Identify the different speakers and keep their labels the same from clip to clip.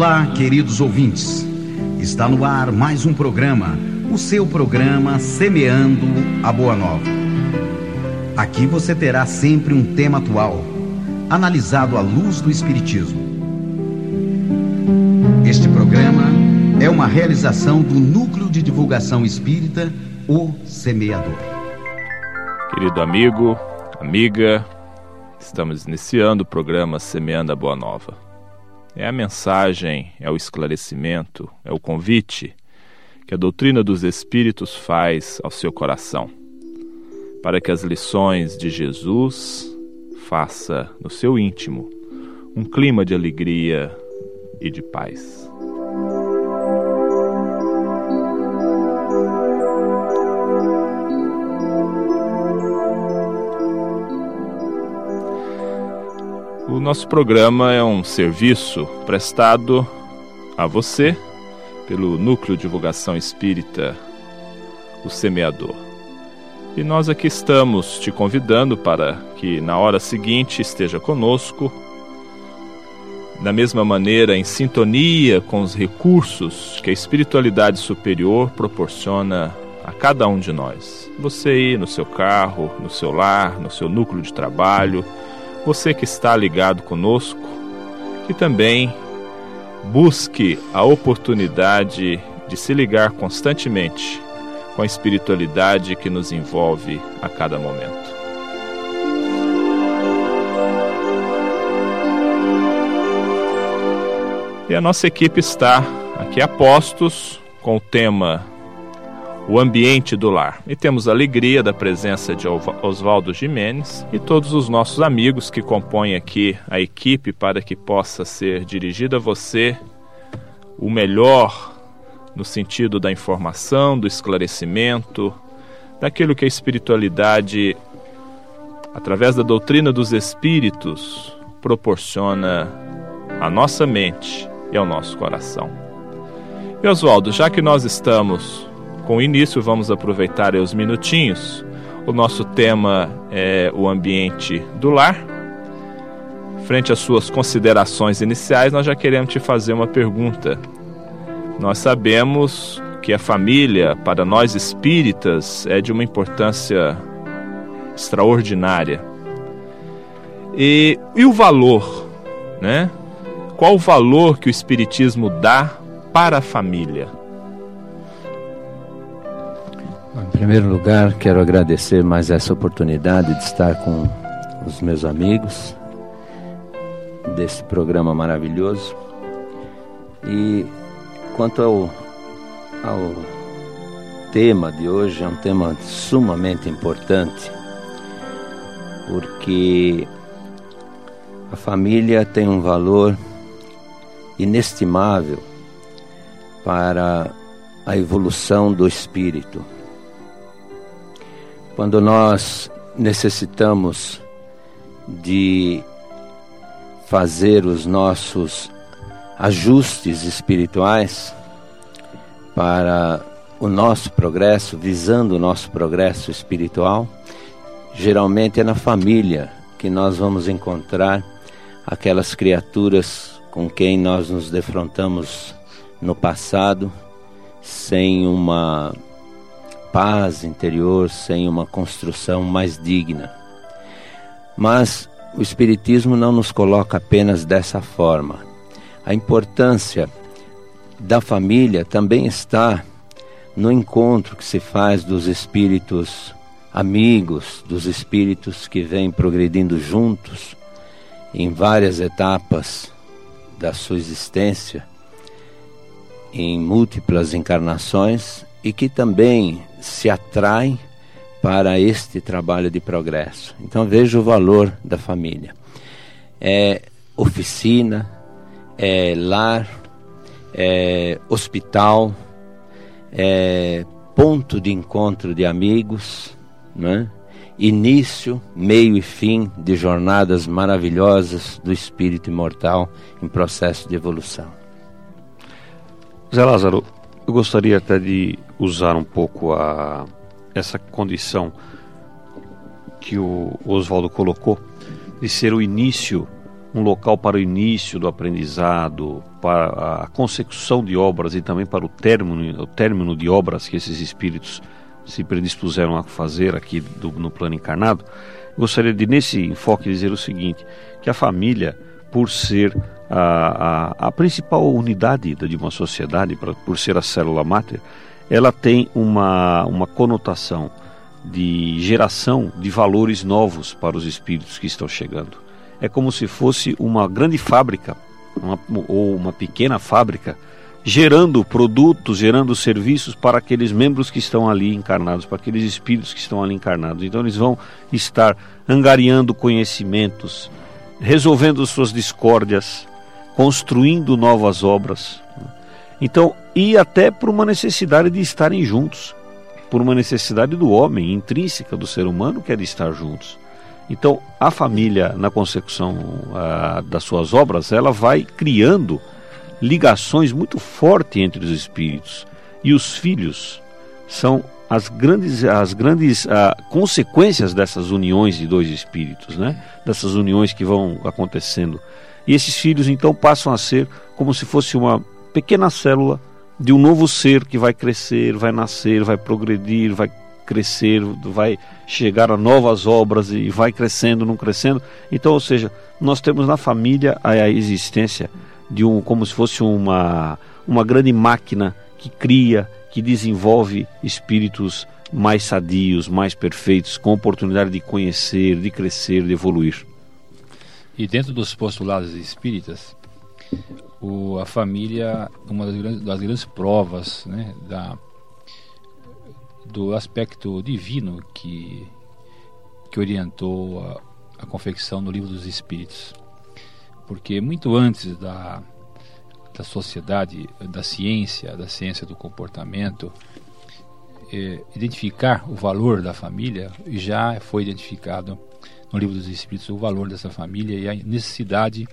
Speaker 1: Olá, queridos ouvintes. Está no ar mais um programa, o seu programa Semeando a Boa Nova. Aqui você terá sempre um tema atual, analisado à luz do Espiritismo. Este programa é uma realização do Núcleo de Divulgação Espírita, O Semeador.
Speaker 2: Querido amigo, amiga, estamos iniciando o programa Semeando a Boa Nova. É a mensagem, é o esclarecimento, é o convite que a doutrina dos Espíritos faz ao seu coração, para que as lições de Jesus faça no seu íntimo um clima de alegria e de paz. O nosso programa é um serviço prestado a você pelo Núcleo de Divulgação Espírita, o Semeador. E nós aqui estamos te convidando para que na hora seguinte esteja conosco, da mesma maneira em sintonia com os recursos que a espiritualidade superior proporciona a cada um de nós. Você aí no seu carro, no seu lar, no seu núcleo de trabalho, você que está ligado conosco, que também busque a oportunidade de se ligar constantemente com a espiritualidade que nos envolve a cada momento. E a nossa equipe está aqui a postos com o tema o ambiente do lar. E temos a alegria da presença de Oswaldo Jimenez e todos os nossos amigos que compõem aqui a equipe para que possa ser dirigida a você o melhor no sentido da informação, do esclarecimento, daquilo que a espiritualidade, através da doutrina dos espíritos, proporciona à nossa mente e ao nosso coração. E Oswaldo, já que nós estamos com o início, vamos aproveitar os minutinhos. O nosso tema é o ambiente do lar. Frente às suas considerações iniciais, nós já queremos te fazer uma pergunta. Nós sabemos que a família, para nós espíritas, é de uma importância extraordinária. E, e o valor, né? Qual o valor que o Espiritismo dá para a família?
Speaker 3: Em primeiro lugar, quero agradecer mais essa oportunidade de estar com os meus amigos desse programa maravilhoso. E quanto ao, ao tema de hoje, é um tema sumamente importante, porque a família tem um valor inestimável para a evolução do espírito. Quando nós necessitamos de fazer os nossos ajustes espirituais para o nosso progresso, visando o nosso progresso espiritual, geralmente é na família que nós vamos encontrar aquelas criaturas com quem nós nos defrontamos no passado sem uma paz interior, sem uma construção mais digna. Mas o Espiritismo não nos coloca apenas dessa forma. A importância da família também está no encontro que se faz dos espíritos amigos, dos espíritos que vêm progredindo juntos em várias etapas da sua existência, em múltiplas encarnações e que também se atraem para este trabalho de progresso. Então veja o valor da família. É oficina, é lar, é hospital, é ponto de encontro de amigos, né? início, meio e fim de jornadas maravilhosas do espírito imortal em processo de evolução.
Speaker 4: Zé Lázaro, eu gostaria até de usar um pouco a, essa condição que o Oswaldo colocou de ser o início um local para o início do aprendizado, para a consecução de obras e também para o término, o término de obras que esses espíritos se predispuseram a fazer aqui do, no plano encarnado, gostaria de, nesse enfoque, dizer o seguinte: que a família, por ser a, a, a principal unidade de uma sociedade, pra, por ser a célula máter, ela tem uma, uma conotação de geração de valores novos para os espíritos que estão chegando. É como se fosse uma grande fábrica, uma, ou uma pequena fábrica, gerando produtos, gerando serviços para aqueles membros que estão ali encarnados, para aqueles espíritos que estão ali encarnados. Então eles vão estar angariando conhecimentos, resolvendo suas discórdias, construindo novas obras. Então, e até por uma necessidade de estarem juntos, por uma necessidade do homem, intrínseca do ser humano, que é de estar juntos. Então, a família, na consecução das suas obras, ela vai criando ligações muito fortes entre os espíritos. E os filhos são as grandes, as grandes consequências dessas uniões de dois espíritos, né? dessas uniões que vão acontecendo. E esses filhos então passam a ser como se fosse uma pequena célula de um novo ser que vai crescer, vai nascer, vai progredir, vai crescer, vai chegar a novas obras e vai crescendo, não crescendo. Então, ou seja, nós temos na família a existência de um como se fosse uma uma grande máquina que cria, que desenvolve espíritos mais sadios, mais perfeitos, com oportunidade de conhecer, de crescer, de evoluir.
Speaker 5: E dentro dos postulados espíritas, o, a família, uma das grandes, das grandes provas né, da, do aspecto divino que, que orientou a, a confecção do livro dos Espíritos. Porque muito antes da, da sociedade, da ciência, da ciência do comportamento, eh, identificar o valor da família já foi identificado no livro dos Espíritos o valor dessa família e a necessidade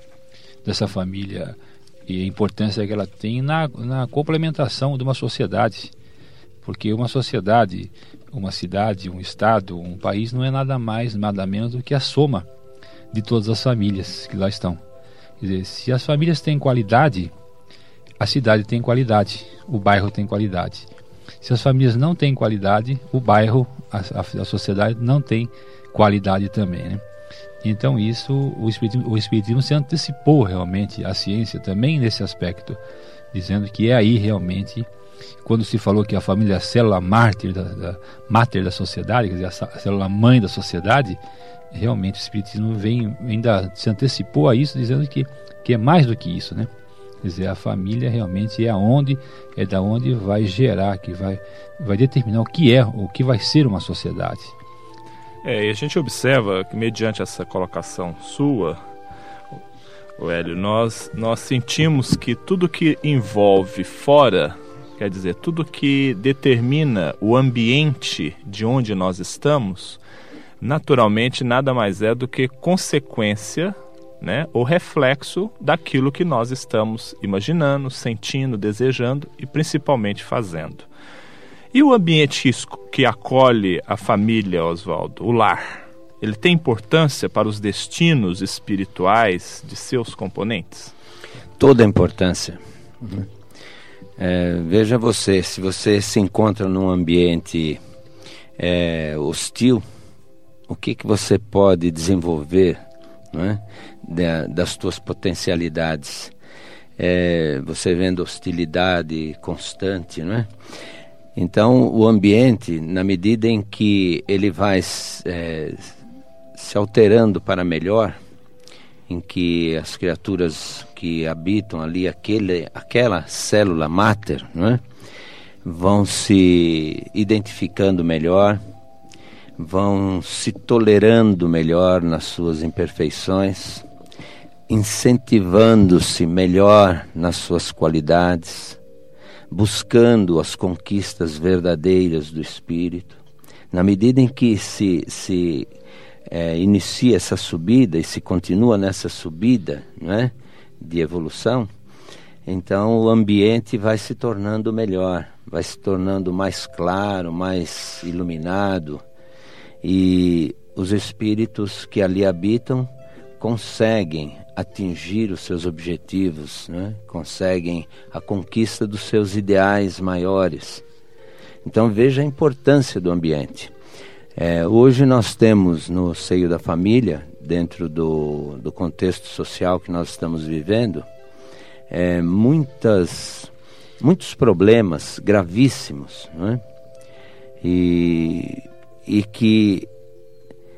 Speaker 5: dessa família e a importância que ela tem na, na complementação de uma sociedade. Porque uma sociedade, uma cidade, um estado, um país não é nada mais, nada menos do que a soma de todas as famílias que lá estão. Quer dizer, se as famílias têm qualidade, a cidade tem qualidade, o bairro tem qualidade. Se as famílias não têm qualidade, o bairro, a, a, a sociedade não tem qualidade também, né? Então isso o espiritismo, o espiritismo se antecipou realmente à ciência também nesse aspecto, dizendo que é aí realmente quando se falou que a família é a célula mártir da, da máter da sociedade, quer dizer, a célula mãe da sociedade, realmente o espiritismo vem ainda se antecipou a isso, dizendo que que é mais do que isso, né? Quer dizer, a família realmente é aonde é da onde vai gerar, que vai vai determinar o que é, o que vai ser uma sociedade.
Speaker 2: É, e a gente observa que mediante essa colocação sua, Hélio, nós, nós sentimos que tudo que envolve fora, quer dizer, tudo que determina o ambiente de onde nós estamos, naturalmente nada mais é do que consequência né, ou reflexo daquilo que nós estamos imaginando, sentindo, desejando e principalmente fazendo. E o ambiente que acolhe a família, Oswaldo, o lar, ele tem importância para os destinos espirituais de seus componentes?
Speaker 3: Toda importância. É, veja você, se você se encontra num ambiente é, hostil, o que, que você pode desenvolver é? das suas potencialidades? É, você vendo hostilidade constante, não é? Então, o ambiente, na medida em que ele vai é, se alterando para melhor, em que as criaturas que habitam ali aquele, aquela célula máter, é, vão se identificando melhor, vão se tolerando melhor nas suas imperfeições, incentivando-se melhor nas suas qualidades, buscando as conquistas verdadeiras do espírito. Na medida em que se, se é, inicia essa subida e se continua nessa subida né, de evolução, então o ambiente vai se tornando melhor, vai se tornando mais claro, mais iluminado, e os espíritos que ali habitam conseguem atingir os seus objetivos, né? conseguem a conquista dos seus ideais maiores. Então veja a importância do ambiente. É, hoje nós temos no seio da família, dentro do, do contexto social que nós estamos vivendo, é, muitas, muitos problemas gravíssimos, né? e, e que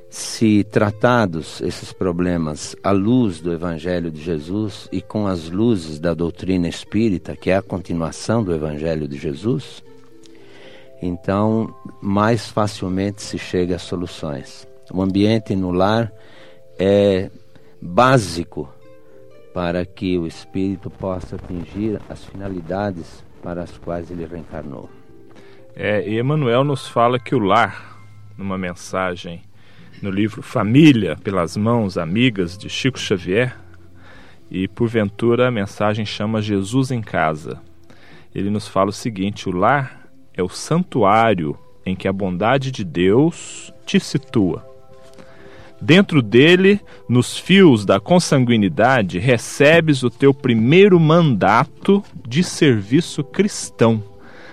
Speaker 3: se tratados esses problemas à luz do Evangelho de Jesus e com as luzes da doutrina espírita, que é a continuação do Evangelho de Jesus, então mais facilmente se chega a soluções. O ambiente no lar é básico para que o espírito possa atingir as finalidades para as quais ele reencarnou.
Speaker 2: É, e Emmanuel nos fala que o lar, numa mensagem no livro Família, pelas mãos amigas de Chico Xavier, e porventura a mensagem chama Jesus em Casa. Ele nos fala o seguinte: o lar é o santuário em que a bondade de Deus te situa. Dentro dele, nos fios da consanguinidade, recebes o teu primeiro mandato de serviço cristão.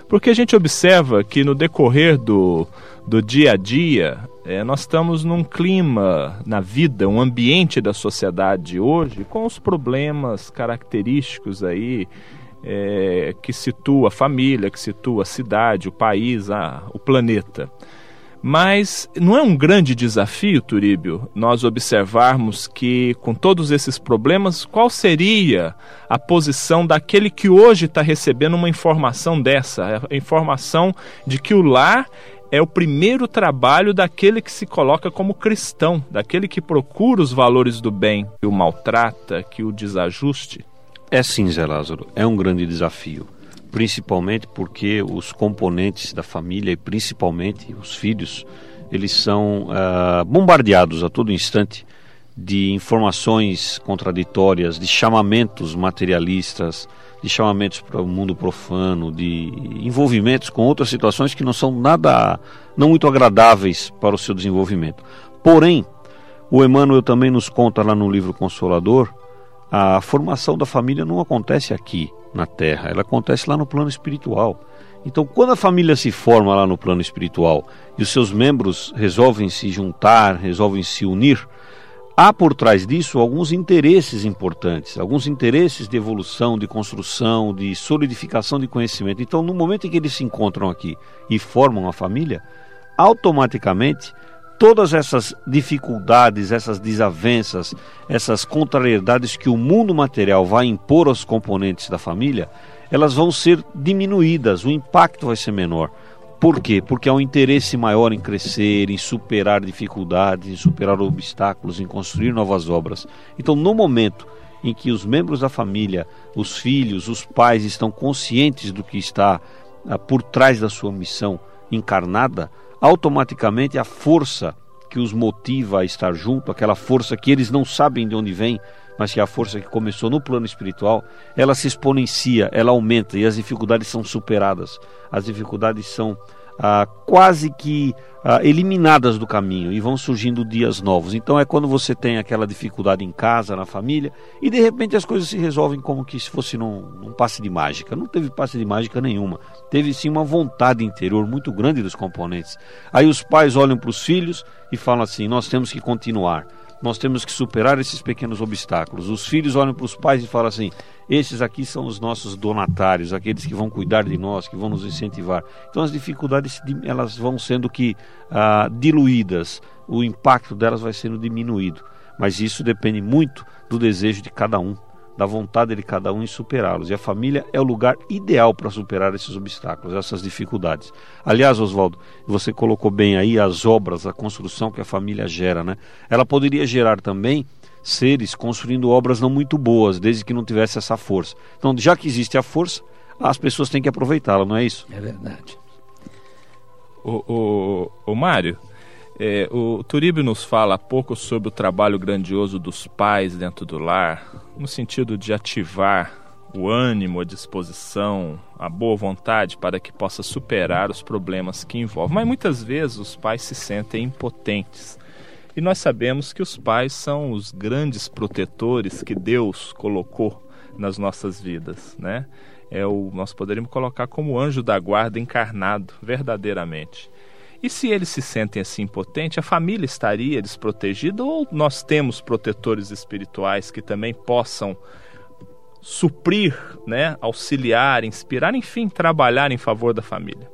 Speaker 2: Porque a gente observa que no decorrer do, do dia a dia, é, nós estamos num clima na vida, um ambiente da sociedade hoje, com os problemas característicos aí é, que situa a família, que situa a cidade, o país, a, o planeta. Mas não é um grande desafio, Turíbio, nós observarmos que, com todos esses problemas, qual seria a posição daquele que hoje está recebendo uma informação dessa? A informação de que o lar é o primeiro trabalho daquele que se coloca como cristão, daquele que procura os valores do bem, que o maltrata, que o desajuste?
Speaker 4: É sim, Zé Lázaro, é um grande desafio principalmente porque os componentes da família e principalmente os filhos, eles são uh, bombardeados a todo instante de informações contraditórias, de chamamentos materialistas, de chamamentos para o mundo profano, de envolvimentos com outras situações que não são nada, não muito agradáveis para o seu desenvolvimento. Porém, o Emmanuel também nos conta lá no livro Consolador, a formação da família não acontece aqui na Terra, ela acontece lá no plano espiritual. Então, quando a família se forma lá no plano espiritual e os seus membros resolvem se juntar, resolvem se unir, há por trás disso alguns interesses importantes, alguns interesses de evolução, de construção, de solidificação de conhecimento. Então, no momento em que eles se encontram aqui e formam a família, automaticamente todas essas dificuldades, essas desavenças, essas contrariedades que o mundo material vai impor aos componentes da família, elas vão ser diminuídas, o impacto vai ser menor. Por quê? Porque há um interesse maior em crescer, em superar dificuldades, em superar obstáculos, em construir novas obras. Então, no momento em que os membros da família, os filhos, os pais estão conscientes do que está ah, por trás da sua missão encarnada, automaticamente a força que os motiva a estar junto, aquela força que eles não sabem de onde vem, mas que é a força que começou no plano espiritual, ela se exponencia, ela aumenta e as dificuldades são superadas. As dificuldades são ah, quase que ah, eliminadas do caminho e vão surgindo dias novos. Então é quando você tem aquela dificuldade em casa, na família, e de repente as coisas se resolvem como que se fosse num, num passe de mágica. Não teve passe de mágica nenhuma. Teve sim uma vontade interior muito grande dos componentes. Aí os pais olham para os filhos e falam assim: nós temos que continuar nós temos que superar esses pequenos obstáculos. Os filhos olham para os pais e falam assim: esses aqui são os nossos donatários, aqueles que vão cuidar de nós, que vão nos incentivar. Então as dificuldades elas vão sendo que ah, diluídas, o impacto delas vai sendo diminuído. Mas isso depende muito do desejo de cada um da vontade de cada um em superá-los. E a família é o lugar ideal para superar esses obstáculos, essas dificuldades. Aliás, Oswaldo, você colocou bem aí as obras, a construção que a família gera, né? Ela poderia gerar também seres construindo obras não muito boas, desde que não tivesse essa força. Então, já que existe a força, as pessoas têm que aproveitá-la, não é isso?
Speaker 3: É verdade.
Speaker 2: O, o, o Mário, é, o Turíbio nos fala pouco sobre o trabalho grandioso dos pais dentro do lar, no sentido de ativar o ânimo, a disposição, a boa vontade para que possa superar os problemas que envolvem. Mas muitas vezes os pais se sentem impotentes E nós sabemos que os pais são os grandes protetores que Deus colocou nas nossas vidas, né? É o nós poderíamos colocar como anjo da guarda encarnado, verdadeiramente. E se eles se sentem assim impotentes, a família estaria desprotegida ou nós temos protetores espirituais que também possam suprir, né, auxiliar, inspirar, enfim, trabalhar em favor da família?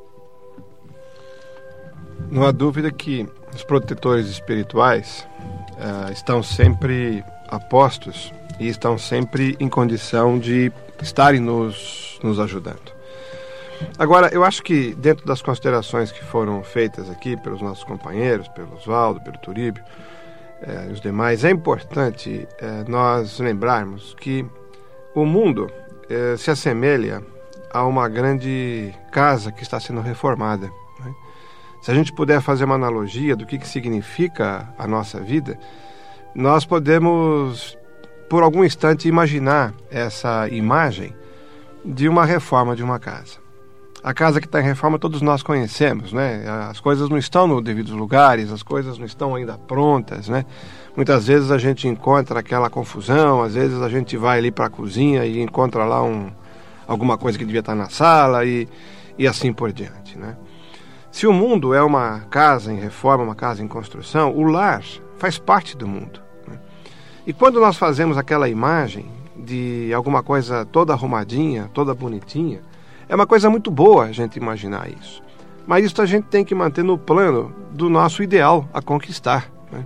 Speaker 6: Não há dúvida que os protetores espirituais uh, estão sempre apostos e estão sempre em condição de estarem nos, nos ajudando. Agora, eu acho que dentro das considerações que foram feitas aqui pelos nossos companheiros, pelo Oswaldo, pelo Turíbio eh, e os demais, é importante eh, nós lembrarmos que o mundo eh, se assemelha a uma grande casa que está sendo reformada. Né? Se a gente puder fazer uma analogia do que, que significa a nossa vida, nós podemos, por algum instante, imaginar essa imagem de uma reforma de uma casa. A casa que está em reforma todos nós conhecemos, né? As coisas não estão nos devidos lugares, as coisas não estão ainda prontas, né? Muitas vezes a gente encontra aquela confusão, às vezes a gente vai ali para a cozinha e encontra lá um, alguma coisa que devia estar tá na sala e, e assim por diante, né? Se o mundo é uma casa em reforma, uma casa em construção, o lar faz parte do mundo. Né? E quando nós fazemos aquela imagem de alguma coisa toda arrumadinha, toda bonitinha, é uma coisa muito boa a gente imaginar isso. Mas isso a gente tem que manter no plano do nosso ideal a conquistar. Né?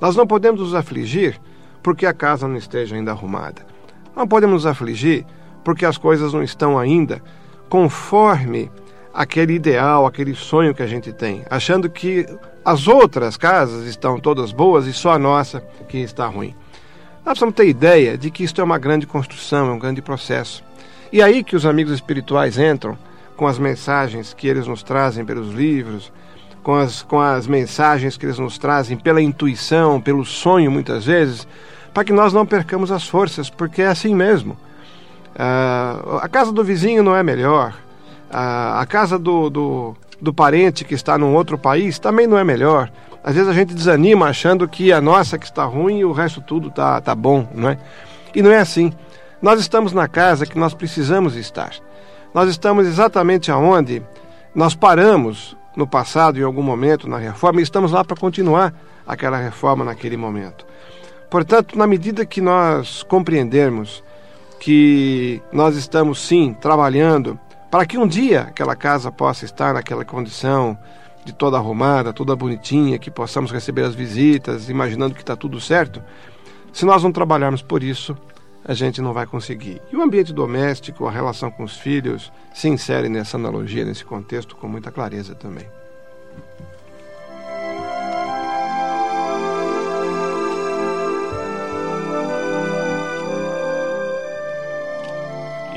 Speaker 6: Nós não podemos nos afligir porque a casa não esteja ainda arrumada. Não podemos nos afligir porque as coisas não estão ainda conforme aquele ideal, aquele sonho que a gente tem, achando que as outras casas estão todas boas e só a nossa que está ruim. Nós precisamos ter ideia de que isto é uma grande construção, é um grande processo. E aí que os amigos espirituais entram com as mensagens que eles nos trazem pelos livros, com as, com as mensagens que eles nos trazem pela intuição, pelo sonho, muitas vezes, para que nós não percamos as forças, porque é assim mesmo. Uh, a casa do vizinho não é melhor, uh, a casa do, do, do parente que está num outro país também não é melhor. Às vezes a gente desanima achando que a nossa que está ruim e o resto tudo está tá bom, não é? E não é assim. Nós estamos na casa que nós precisamos estar. Nós estamos exatamente aonde nós paramos no passado, em algum momento, na reforma, e estamos lá para continuar aquela reforma naquele momento. Portanto, na medida que nós compreendermos que nós estamos sim trabalhando para que um dia aquela casa possa estar naquela condição de toda arrumada, toda bonitinha, que possamos receber as visitas, imaginando que está tudo certo, se nós não trabalharmos por isso, a gente não vai conseguir. E o ambiente doméstico, a relação com os filhos, se insere nessa analogia, nesse contexto, com muita clareza também.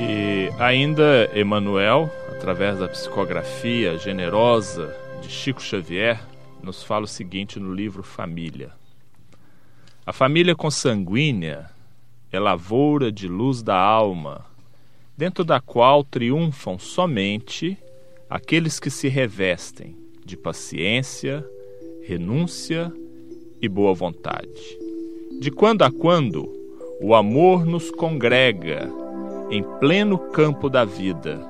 Speaker 2: E ainda Emmanuel, através da psicografia generosa de Chico Xavier, nos fala o seguinte no livro Família. A família consanguínea é lavoura de luz da alma, dentro da qual triunfam somente aqueles que se revestem de paciência, renúncia e boa vontade. De quando a quando, o amor nos congrega em pleno campo da vida,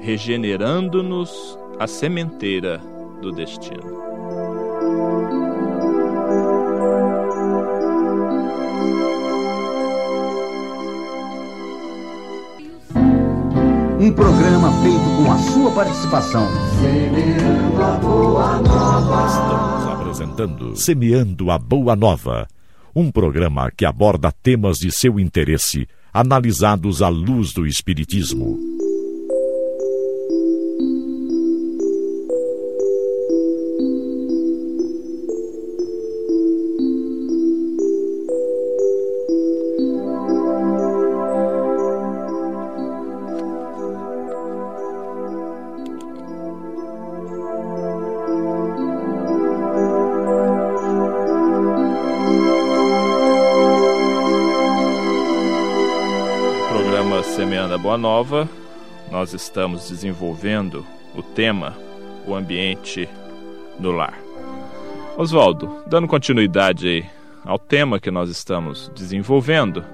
Speaker 2: regenerando-nos a sementeira do destino.
Speaker 1: Um programa feito com a sua participação.
Speaker 7: Semeando a Boa Nova.
Speaker 8: Estamos apresentando Semeando a Boa Nova. Um programa que aborda temas de seu interesse, analisados à luz do Espiritismo.
Speaker 2: Boa Nova, nós estamos desenvolvendo o tema O Ambiente no Lar. Oswaldo, dando continuidade ao tema que nós estamos desenvolvendo,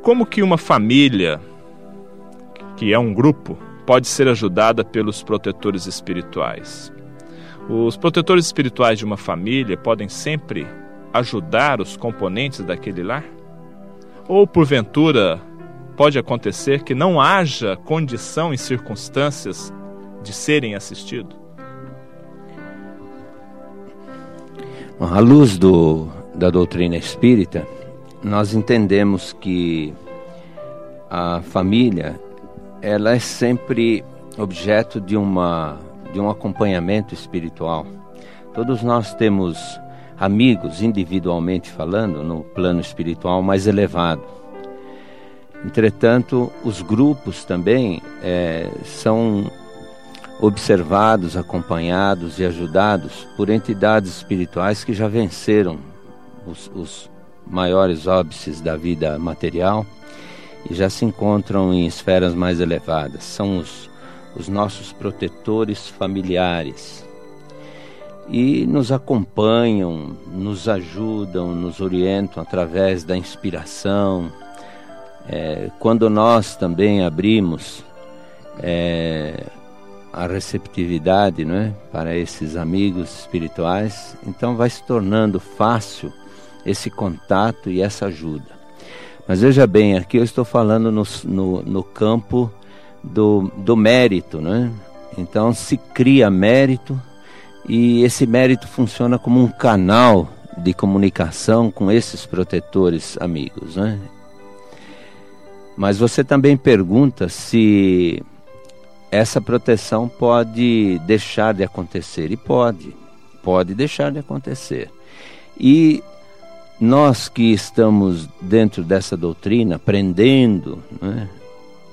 Speaker 2: como que uma família, que é um grupo, pode ser ajudada pelos protetores espirituais? Os protetores espirituais de uma família podem sempre ajudar os componentes daquele lar? Ou, porventura, pode acontecer que não haja condição e circunstâncias de serem assistidos?
Speaker 3: À luz do, da doutrina espírita, nós entendemos que a família ela é sempre objeto de uma de um acompanhamento espiritual. Todos nós temos amigos individualmente falando no plano espiritual mais elevado. Entretanto, os grupos também é, são observados, acompanhados e ajudados por entidades espirituais que já venceram os, os maiores óbices da vida material e já se encontram em esferas mais elevadas. São os, os nossos protetores familiares. E nos acompanham, nos ajudam, nos orientam através da inspiração. É, quando nós também abrimos é, a receptividade não é, para esses amigos espirituais, então vai se tornando fácil esse contato e essa ajuda. Mas veja bem, aqui eu estou falando no, no, no campo do, do mérito, né? Então se cria mérito e esse mérito funciona como um canal de comunicação com esses protetores amigos, né? Mas você também pergunta se essa proteção pode deixar de acontecer. E pode, pode deixar de acontecer. E nós que estamos dentro dessa doutrina, aprendendo né,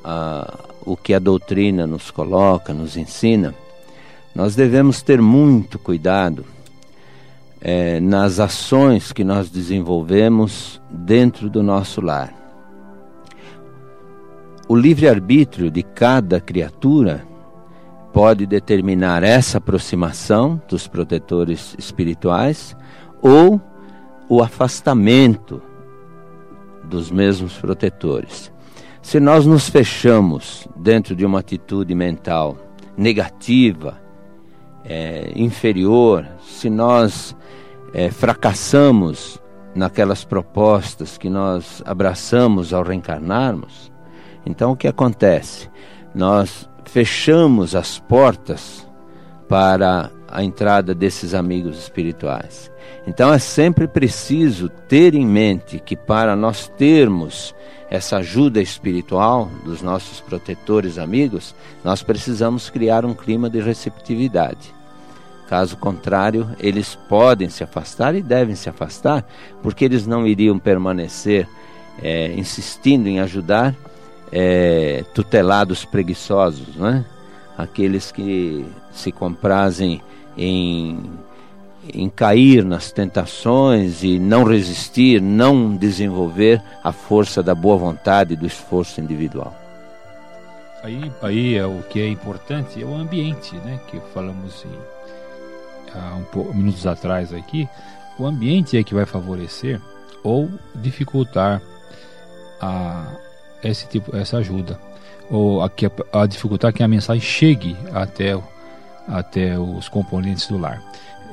Speaker 3: a, o que a doutrina nos coloca, nos ensina, nós devemos ter muito cuidado é, nas ações que nós desenvolvemos dentro do nosso lar. O livre-arbítrio de cada criatura pode determinar essa aproximação dos protetores espirituais ou o afastamento dos mesmos protetores. Se nós nos fechamos dentro de uma atitude mental negativa, é, inferior, se nós é, fracassamos naquelas propostas que nós abraçamos ao reencarnarmos, então o que acontece? Nós fechamos as portas para a entrada desses amigos espirituais. Então é sempre preciso ter em mente que para nós termos essa ajuda espiritual dos nossos protetores amigos, nós precisamos criar um clima de receptividade. Caso contrário, eles podem se afastar e devem se afastar, porque eles não iriam permanecer é, insistindo em ajudar é, tutelados preguiçosos, né? aqueles que se comprazem em, em cair nas tentações e não resistir, não desenvolver a força da boa vontade e do esforço individual.
Speaker 5: Aí, aí é o que é importante é o ambiente, né? Que falamos em, há um pouco, minutos atrás aqui. O ambiente é que vai favorecer ou dificultar a, esse tipo, essa ajuda ou a, a dificultar que a mensagem chegue até, até os componentes do lar.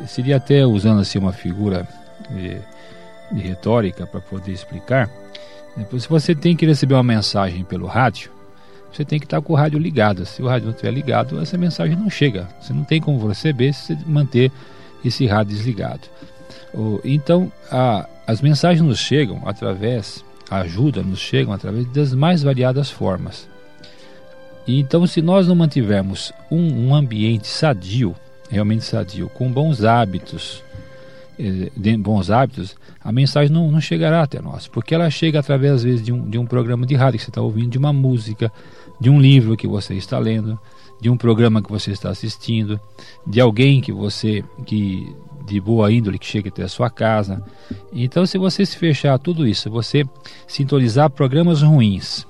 Speaker 5: Seria até usando assim uma figura de, de retórica para poder explicar. Se você tem que receber uma mensagem pelo rádio, você tem que estar com o rádio ligado. Se o rádio não estiver ligado, essa mensagem não chega. Você não tem como receber se você manter esse rádio desligado. Então, a, as mensagens nos chegam através ajuda nos chegam através das mais variadas formas. E então, se nós não mantivermos um, um ambiente sadio, realmente sadio, com bons hábitos, eh, bons hábitos, a mensagem não, não, chegará até nós, porque ela chega através às vezes de um, de um programa de rádio que você está ouvindo, de uma música, de um livro que você está lendo, de um programa que você está assistindo, de alguém que você que de boa índole que chega até a sua casa. Então, se você se fechar tudo isso, você sintonizar programas ruins,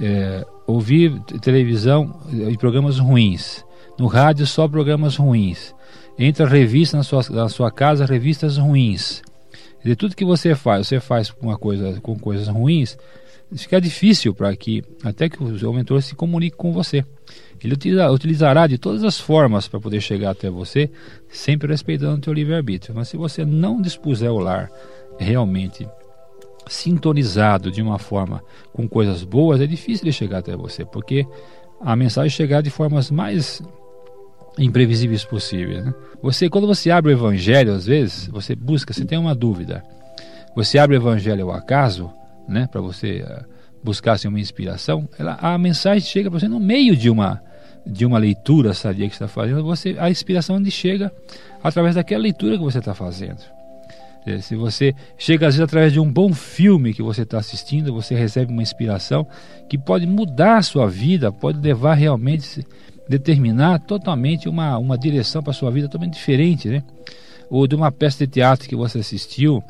Speaker 5: é, ouvir televisão e programas ruins, No rádio só programas ruins. Entra revista na sua, na sua casa, revistas ruins. De tudo que você faz, você faz uma coisa com coisas ruins, fica difícil para que até que o seu mentor se comunique com você. Ele utiliza, utilizará de todas as formas para poder chegar até você, sempre respeitando o teu livre-arbítrio. Mas se você não dispuser o lar realmente sintonizado de uma forma com coisas boas, é difícil de chegar até você, porque a mensagem chegar de formas mais imprevisíveis possíveis. Né? Você, quando você abre o Evangelho, às vezes você busca, você tem uma dúvida. Você abre o Evangelho ao acaso, né, para você buscar assim, uma inspiração. Ela, a mensagem chega para você no meio de uma de uma leitura sadia que está fazendo. Você, a inspiração onde chega através daquela leitura que você está fazendo. É, se você chega às vezes através de um bom filme que você está assistindo, você recebe uma inspiração que pode mudar a sua vida, pode levar realmente, determinar totalmente uma, uma direção para a sua vida totalmente diferente, né? Ou de uma peça de teatro que você assistiu,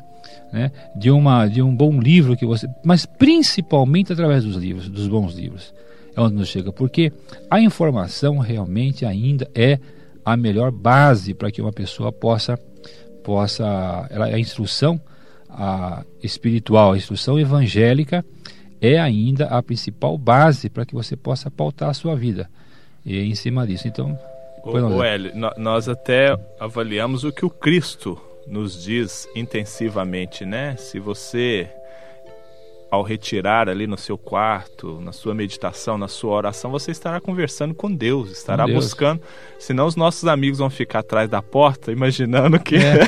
Speaker 5: né? de, uma, de um bom livro que você. Mas principalmente através dos livros, dos bons livros. É onde nos chega, porque a informação realmente ainda é a melhor base para que uma pessoa possa possa ela, a instrução a espiritual, a instrução evangélica é ainda a principal base para que você possa pautar a sua vida. E em cima disso, então,
Speaker 2: o, Hélio, nós até avaliamos o que o Cristo nos diz intensivamente, né? Se você ao retirar ali no seu quarto, na sua meditação, na sua oração, você estará conversando com Deus, estará Deus. buscando. Senão os nossos amigos vão ficar atrás da porta, imaginando que, é,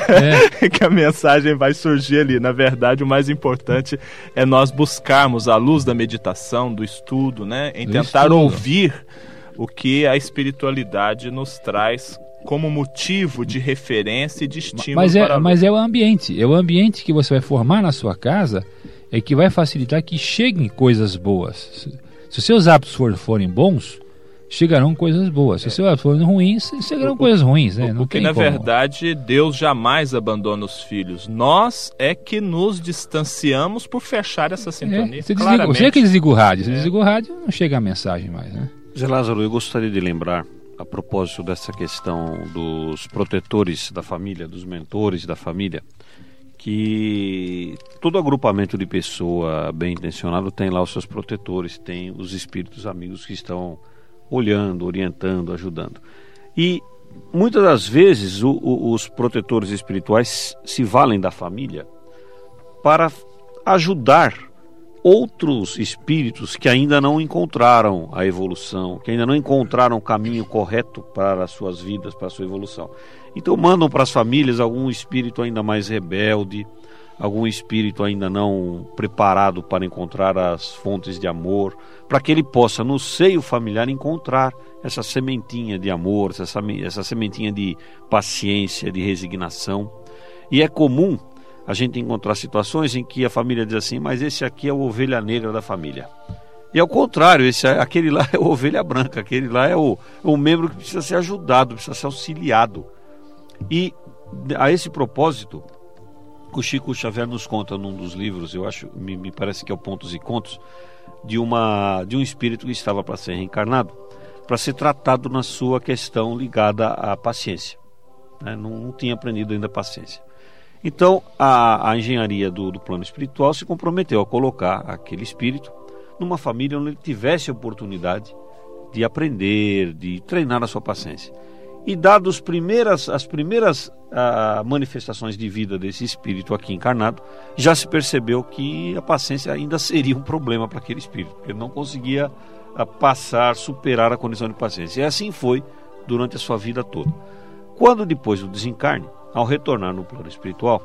Speaker 2: é. que a mensagem vai surgir ali. Na verdade, o mais importante é nós buscarmos a luz da meditação, do estudo, né? Em do tentar estudo. ouvir o que a espiritualidade nos traz como motivo de referência e de estímulo.
Speaker 5: Mas é, mas é o ambiente, é o ambiente que você vai formar na sua casa é que vai facilitar que cheguem coisas boas. Se os seus hábitos for, forem bons, chegarão coisas boas. Se os seus hábitos forem ruins, chegarão o, coisas ruins. Né?
Speaker 2: porque, na como. verdade, Deus jamais abandona os filhos. Nós é que nos distanciamos por fechar essa sintonia. É,
Speaker 5: você, desliga, você é que desliga o rádio. Você é. desliga o rádio, não chega a mensagem mais. Né?
Speaker 4: Zé Lázaro, eu gostaria de lembrar, a propósito dessa questão dos protetores da família, dos mentores da família, que todo agrupamento de pessoa bem intencionado tem lá os seus protetores, tem os espíritos amigos que estão olhando, orientando, ajudando. E muitas das vezes o, o, os protetores espirituais se valem da família para ajudar outros espíritos que ainda não encontraram a evolução, que ainda não encontraram o caminho correto para as suas vidas, para a sua evolução. Então mandam para as famílias algum espírito ainda mais rebelde, algum espírito ainda não preparado para encontrar as fontes de amor, para que ele possa no seio familiar encontrar essa sementinha de amor, essa, essa sementinha de paciência, de resignação. E é comum a gente encontrar situações em que a família diz assim, mas esse aqui é o ovelha negra da família. E ao contrário, esse, aquele lá é a ovelha branca, aquele lá é o, o membro que precisa ser ajudado, precisa ser auxiliado. E a esse propósito, o Chico Xavier nos conta num dos livros, eu acho, me, me parece que é o Pontos e Contos, de, uma, de um espírito que estava para ser reencarnado, para ser tratado na sua questão ligada à paciência. Né? Não, não, tinha aprendido ainda a paciência. Então, a, a engenharia do, do plano espiritual se comprometeu a colocar aquele espírito numa família onde ele tivesse a oportunidade de aprender, de treinar a sua paciência. E dados primeiras, as primeiras uh, manifestações de vida desse espírito aqui encarnado, já se percebeu que a paciência ainda seria um problema para aquele espírito, porque ele não conseguia uh, passar, superar a condição de paciência. E assim foi durante a sua vida toda. Quando depois do desencarne, ao retornar no plano espiritual,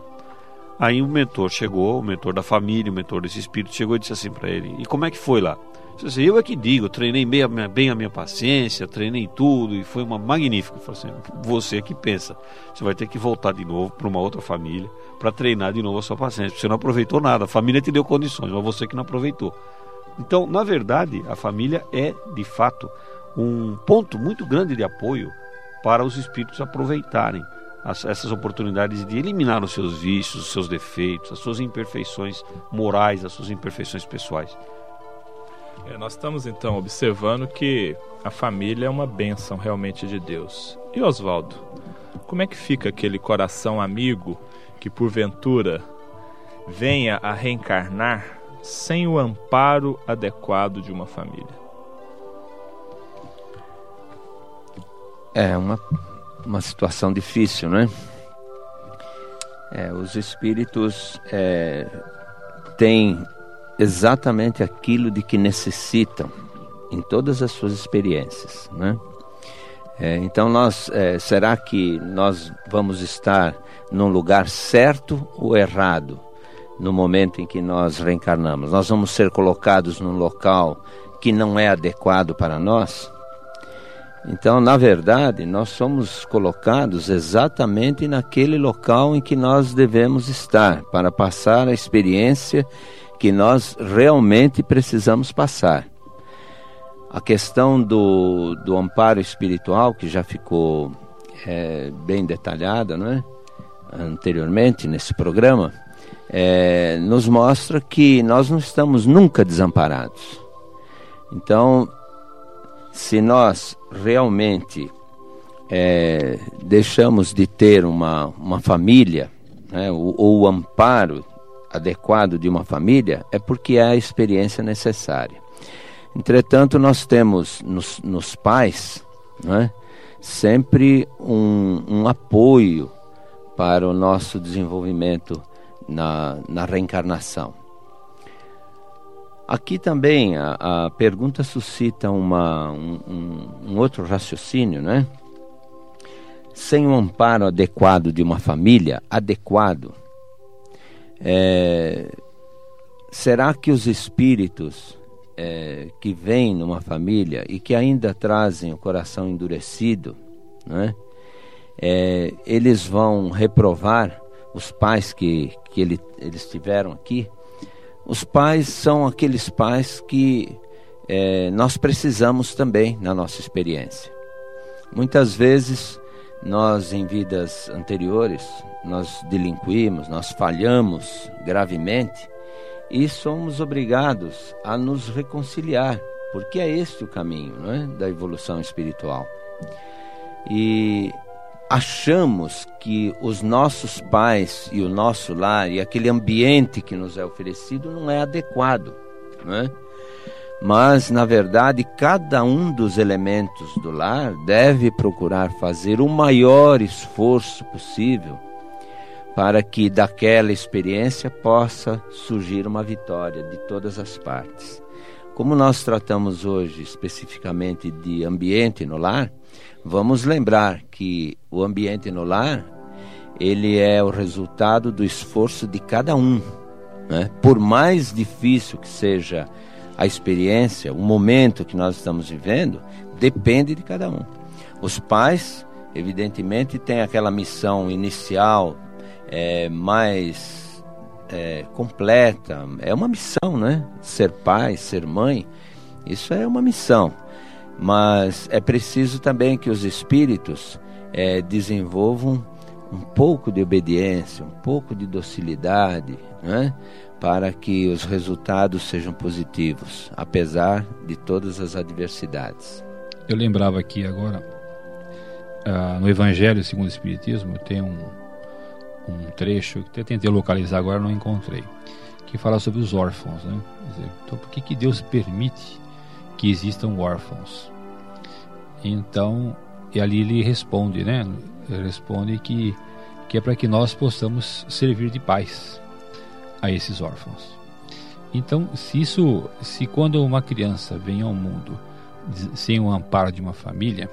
Speaker 4: aí o mentor chegou, o mentor da família, o mentor desse espírito chegou e disse assim para ele: "E como é que foi lá?" Assim, eu é que digo, treinei bem a, minha, bem a minha paciência, treinei tudo e foi uma magnífica. Assim, você é que pensa, você vai ter que voltar de novo para uma outra família para treinar de novo a sua paciência. Você não aproveitou nada, a família te deu condições, mas você que não aproveitou. Então, na verdade, a família é de fato um ponto muito grande de apoio para os espíritos aproveitarem as, essas oportunidades de eliminar os seus vícios, os seus defeitos, as suas imperfeições morais, as suas imperfeições pessoais.
Speaker 2: É, nós estamos então observando que a família é uma bênção realmente de Deus. E Oswaldo, como é que fica aquele coração amigo que porventura venha a reencarnar sem o amparo adequado de uma família?
Speaker 3: É uma, uma situação difícil, né? É, os espíritos é, têm exatamente aquilo de que necessitam em todas as suas experiências, né? É, então nós, é, será que nós vamos estar num lugar certo ou errado no momento em que nós reencarnamos? Nós vamos ser colocados num local que não é adequado para nós? Então, na verdade, nós somos colocados exatamente naquele local em que nós devemos estar para passar a experiência que nós realmente precisamos passar. A questão do, do amparo espiritual, que já ficou é, bem detalhada não é? anteriormente nesse programa, é, nos mostra que nós não estamos nunca desamparados. Então, se nós realmente é, deixamos de ter uma, uma família, né, ou, ou o amparo adequado de uma família, é porque é a experiência necessária. Entretanto, nós temos nos, nos pais né, sempre um, um apoio para o nosso desenvolvimento na, na reencarnação. Aqui também a, a pergunta suscita uma, um, um, outro raciocínio, né? Sem o um amparo adequado de uma família, adequado, é, será que os espíritos é, que vêm numa família e que ainda trazem o coração endurecido, né? É, eles vão reprovar os pais que, que ele, eles tiveram aqui? Os pais são aqueles pais que é, nós precisamos também na nossa experiência. Muitas vezes nós em vidas anteriores nós delinquimos, nós falhamos gravemente e somos obrigados a nos reconciliar, porque é este o caminho, não é, da evolução espiritual. E achamos que os nossos pais e o nosso lar e aquele ambiente que nos é oferecido não é adequado, não é? Mas, na verdade, cada um dos elementos do lar deve procurar fazer o maior esforço possível para que daquela experiência possa surgir uma vitória de todas as partes. Como nós tratamos hoje especificamente de ambiente no lar, vamos lembrar que o ambiente no lar ele é o resultado do esforço de cada um. Né? Por mais difícil que seja a experiência, o momento que nós estamos vivendo, depende de cada um. Os pais, evidentemente, têm aquela missão inicial é, mais é, completa. É uma missão, né? Ser pai, ser mãe, isso é uma missão. Mas é preciso também que os espíritos é, desenvolvam um pouco de obediência, um pouco de docilidade, né? para que os resultados sejam positivos, apesar de todas as adversidades.
Speaker 5: Eu lembrava aqui agora, uh, no Evangelho segundo o Espiritismo, tem um, um trecho que eu tentei localizar agora não encontrei, que fala sobre os órfãos, né? Dizer, então por que, que Deus permite que existam órfãos? Então, e ali ele responde, né? Ele responde que que é para que nós possamos servir de paz a esses órfãos. Então, se isso, se quando uma criança vem ao mundo sem o amparo de uma família,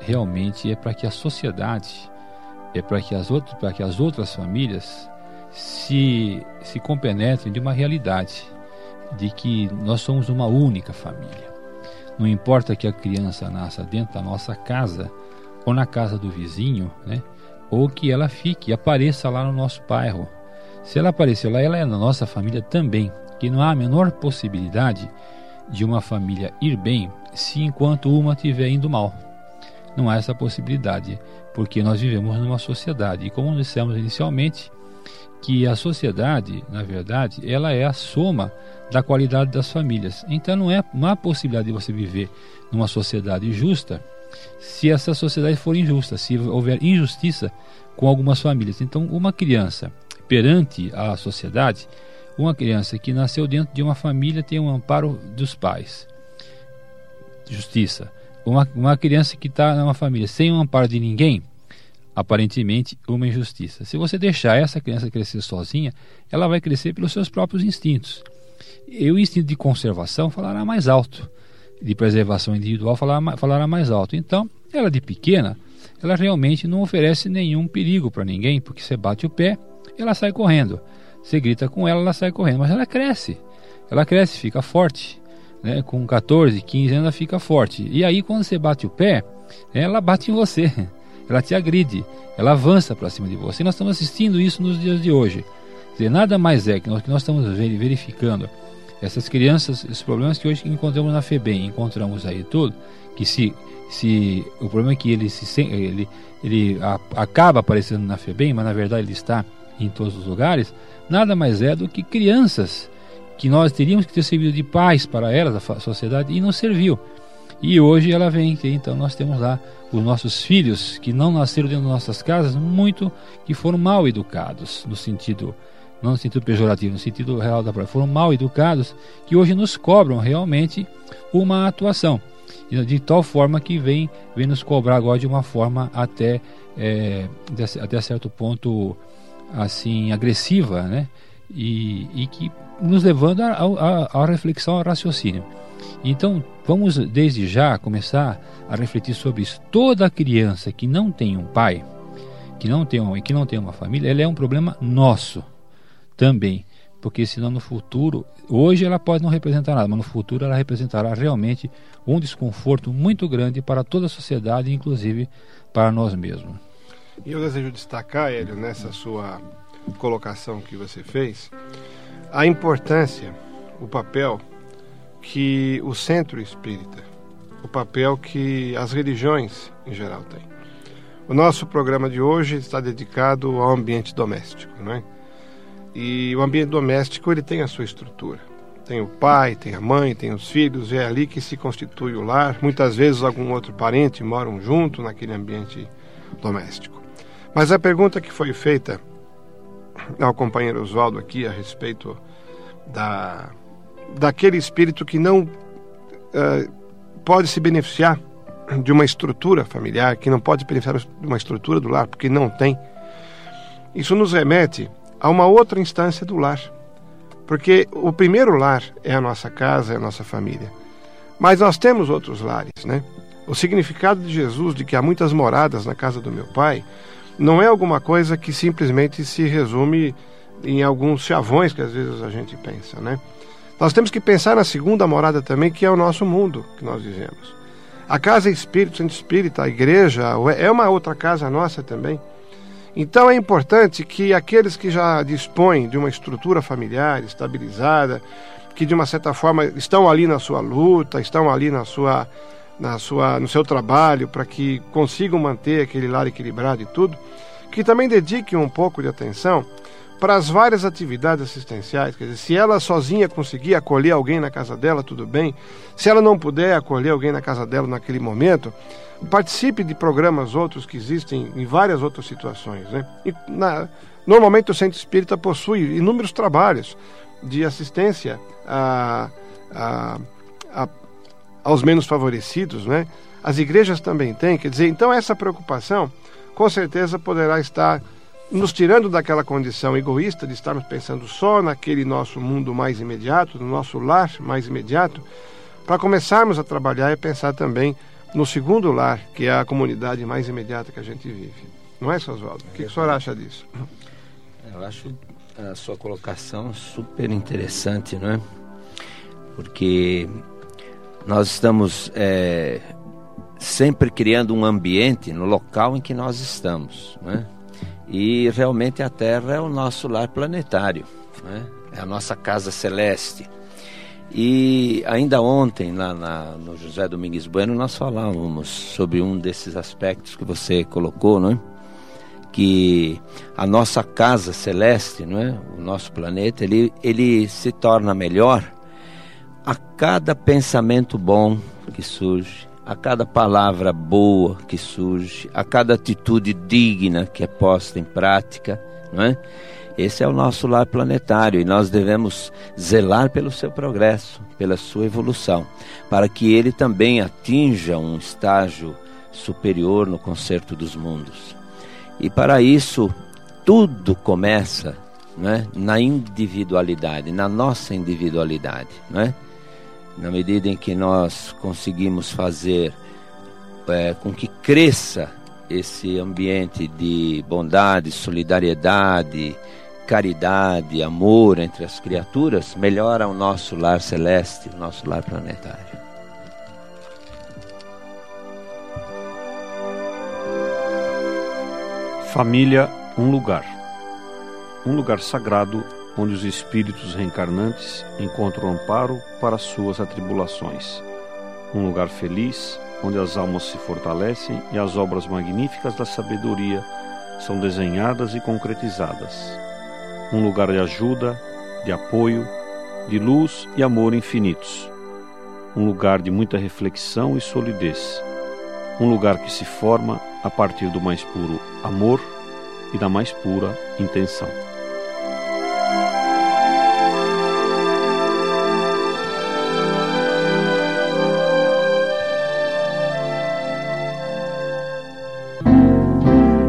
Speaker 5: realmente é para que a sociedade é para que as outras, para que as outras famílias se se compenetrem de uma realidade de que nós somos uma única família. Não importa que a criança nasça dentro da nossa casa ou na casa do vizinho, né? Ou que ela fique, apareça lá no nosso bairro. Se ela aparecer lá, ela é na nossa família também. Que não há a menor possibilidade de uma família ir bem se enquanto uma estiver indo mal. Não há essa possibilidade porque nós vivemos numa sociedade. E como dissemos inicialmente, que a sociedade, na verdade, ela é a soma da qualidade das famílias. Então não é uma possibilidade de você viver numa sociedade justa se essa sociedade for injusta, se houver injustiça com algumas famílias. Então, uma criança perante a sociedade, uma criança que nasceu dentro de uma família tem um amparo dos pais. Justiça. Uma, uma criança que está numa família sem um amparo de ninguém, aparentemente uma injustiça. Se você deixar essa criança crescer sozinha, ela vai crescer pelos seus próprios instintos. E o instinto de conservação falará mais alto, de preservação individual falará, falará mais alto. Então, ela de pequena, ela realmente não oferece nenhum perigo para ninguém, porque você bate o pé, ela sai correndo. Você grita com ela, ela sai correndo, mas ela cresce. Ela cresce, fica forte. Né? Com 14, 15 anos ela fica forte. E aí quando você bate o pé, ela bate em você. Ela te agride, ela avança para cima de você. E nós estamos assistindo isso nos dias de hoje. Quer dizer, nada mais é que nós, que nós estamos verificando essas crianças, os problemas que hoje encontramos na FEBEM, encontramos aí tudo, que se, se o problema é que ele se ele, ele a, acaba aparecendo na FEBEM, mas na verdade ele está em todos os lugares, nada mais é do que crianças que nós teríamos que ter servido de pais para elas, a sociedade, e não serviu. E hoje ela vem, então nós temos lá os nossos filhos que não nasceram dentro das nossas casas, muito que foram mal educados, no sentido não no sentido pejorativo, no sentido real da palavra, foram mal educados, que hoje nos cobram realmente uma atuação. De tal forma que vem, vem nos cobrar agora de uma forma até, é, até certo ponto assim agressiva, né? E, e que nos levando à reflexão, ao raciocínio. Então, vamos desde já começar a refletir sobre isso. Toda criança que não tem um pai, que não tem um, que não tem uma família, ela é um problema nosso também, porque senão no futuro, hoje ela pode não representar nada, mas no futuro ela representará realmente um desconforto muito grande para toda a sociedade, inclusive para nós mesmos.
Speaker 6: E eu desejo destacar, Hélio, nessa sua colocação que você fez, a importância, o papel que o centro espírita, o papel que as religiões em geral têm. O nosso programa de hoje está dedicado ao ambiente doméstico, não é? E o ambiente doméstico ele tem a sua estrutura. Tem o pai, tem a mãe, tem os filhos, é ali que se constitui o lar. Muitas vezes algum outro parente moram junto naquele ambiente doméstico. Mas a pergunta que foi feita ao companheiro Oswaldo aqui a respeito da daquele espírito que não uh, pode se beneficiar de uma estrutura familiar, que não pode beneficiar de uma estrutura do lar, porque não tem. Isso nos remete a uma outra instância do lar. Porque o primeiro lar é a nossa casa, é a nossa família. Mas nós temos outros lares, né? O significado de Jesus de que há muitas moradas na casa do meu pai não é alguma coisa que simplesmente se resume em alguns chavões que às vezes a gente pensa, né? Nós temos que pensar na segunda morada também, que é o nosso mundo que nós vivemos. A casa espírito, centro espírita, a igreja é uma outra casa nossa também. Então é importante que aqueles que já dispõem de uma estrutura familiar estabilizada, que de uma certa forma estão ali na sua luta, estão ali na sua, na sua, no seu trabalho para que consigam manter aquele lar equilibrado e tudo, que também dediquem um pouco de atenção para as várias atividades assistenciais. Quer dizer, se ela sozinha conseguir acolher alguém na casa dela, tudo bem. Se ela não puder acolher alguém na casa dela naquele momento, participe de programas outros que existem em várias outras situações. Né? E, na, normalmente o Centro Espírita possui inúmeros trabalhos de assistência a, a, a, aos menos favorecidos. Né? As igrejas também têm, quer dizer, então essa preocupação com certeza poderá estar nos tirando daquela condição egoísta de estarmos pensando só naquele nosso mundo mais imediato, no nosso lar mais imediato, para começarmos a trabalhar e pensar também no segundo lar, que é a comunidade mais imediata que a gente vive. Não é, Oswaldo? O que, que o senhor acha disso?
Speaker 3: Eu acho a sua colocação super interessante, não é? Porque nós estamos é, sempre criando um ambiente no local em que nós estamos, não é? E realmente a Terra é o nosso lar planetário, é? é a nossa casa celeste. E ainda ontem, lá na, no José Domingues Bueno, nós falávamos sobre um desses aspectos que você colocou, não é? que a nossa casa celeste, não é? o nosso planeta, ele, ele se torna melhor a cada pensamento bom que surge, a cada palavra boa que surge, a cada atitude digna que é posta em prática, não é? Esse é o nosso lar planetário e nós devemos zelar pelo seu progresso, pela sua evolução, para que ele também atinja um estágio superior no concerto dos mundos. E para isso, tudo começa né, na individualidade, na nossa individualidade. Né? Na medida em que nós conseguimos fazer é, com que cresça esse ambiente de bondade, solidariedade, caridade, amor entre as criaturas, melhora o nosso lar celeste, o nosso lar planetário.
Speaker 4: Família, um lugar. Um lugar sagrado onde os espíritos reencarnantes encontram amparo para suas atribulações. Um lugar feliz onde as almas se fortalecem e as obras magníficas da sabedoria são desenhadas e concretizadas um lugar de ajuda, de apoio, de luz e amor infinitos, um lugar de muita reflexão e solidez, um lugar que se forma a partir do mais puro amor e da mais pura intenção.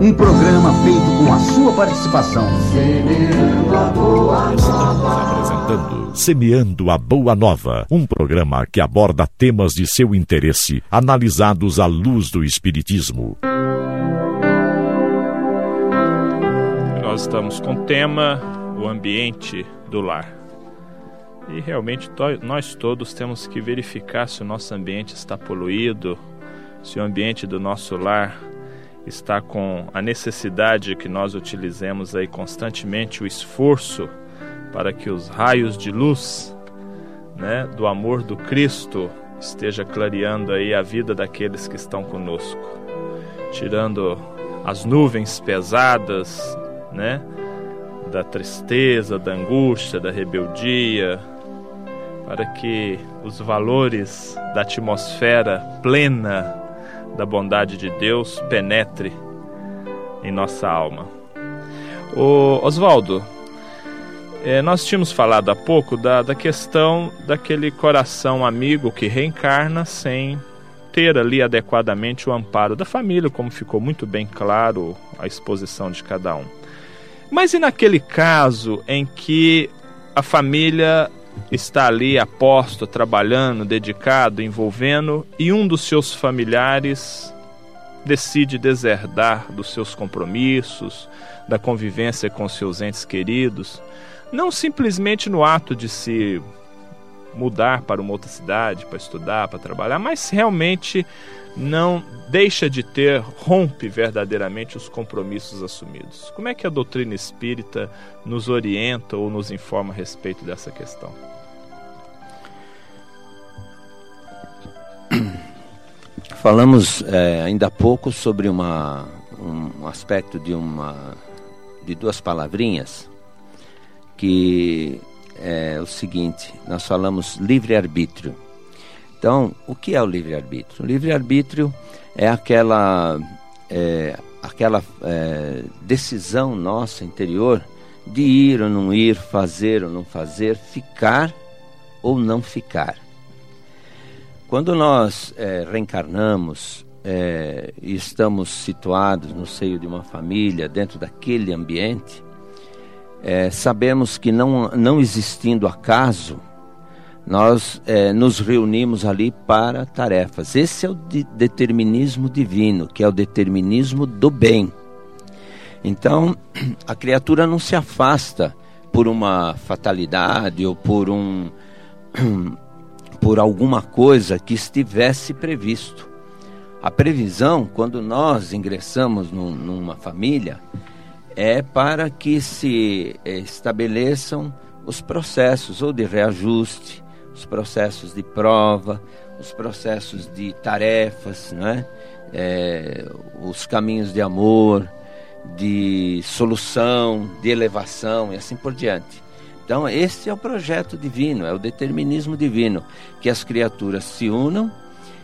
Speaker 1: Um programa feito com a sua participação.
Speaker 7: Semeando a boa nova.
Speaker 8: apresentando Semeando a Boa Nova, um programa que aborda temas de seu interesse, analisados à luz do Espiritismo.
Speaker 2: Nós estamos com o tema o ambiente do lar. E realmente nós todos temos que verificar se o nosso ambiente está poluído, se o ambiente do nosso lar está com a necessidade que nós utilizemos aí constantemente o esforço para que os raios de luz, né, do amor do Cristo esteja clareando aí a vida daqueles que estão conosco, tirando as nuvens pesadas, né, da tristeza, da angústia, da rebeldia, para que os valores da atmosfera plena da bondade de Deus penetre em nossa alma. O Oswaldo, eh, nós tínhamos falado há pouco da, da questão daquele coração amigo que reencarna sem ter ali adequadamente o amparo da família, como ficou muito bem claro a exposição de cada um. Mas e naquele caso em que a família está ali aposto, trabalhando, dedicado, envolvendo, e um dos seus familiares decide deserdar dos seus compromissos, da convivência com seus entes queridos, não simplesmente no ato de se mudar para uma outra cidade para estudar, para trabalhar, mas realmente não deixa de ter, rompe verdadeiramente os compromissos assumidos. Como é que a doutrina espírita nos orienta ou nos informa a respeito dessa questão?
Speaker 3: Falamos é, ainda há pouco sobre uma, um aspecto de uma de duas palavrinhas que é o seguinte: nós falamos livre-arbítrio. Então, o que é o livre-arbítrio? O livre-arbítrio é aquela, é, aquela é, decisão nossa interior de ir ou não ir, fazer ou não fazer, ficar ou não ficar. Quando nós é, reencarnamos é, e estamos situados no seio de uma família, dentro daquele ambiente, é, sabemos que não, não existindo acaso, nós é, nos reunimos ali para tarefas. Esse é o de determinismo divino, que é o determinismo do bem. Então, a criatura não se afasta por uma fatalidade ou por um por alguma coisa que estivesse previsto. A previsão, quando nós ingressamos num, numa família, é para que se estabeleçam os processos ou de reajuste, os processos de prova, os processos de tarefas, não é? Os caminhos de amor, de solução, de elevação e assim por diante. Então, este é o projeto divino, é o determinismo divino, que as criaturas se unam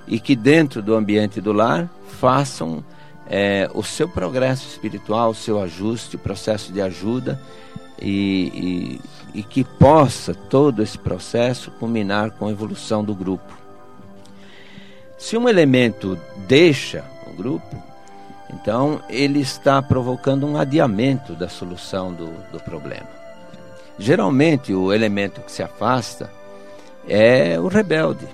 Speaker 3: e que dentro do ambiente do lar façam é, o seu progresso espiritual, o seu ajuste, o processo de ajuda e, e, e que possa todo esse processo culminar com a evolução do grupo. Se um elemento deixa o grupo, então ele está provocando um adiamento da solução do, do problema. Geralmente o elemento que se afasta é o rebelde.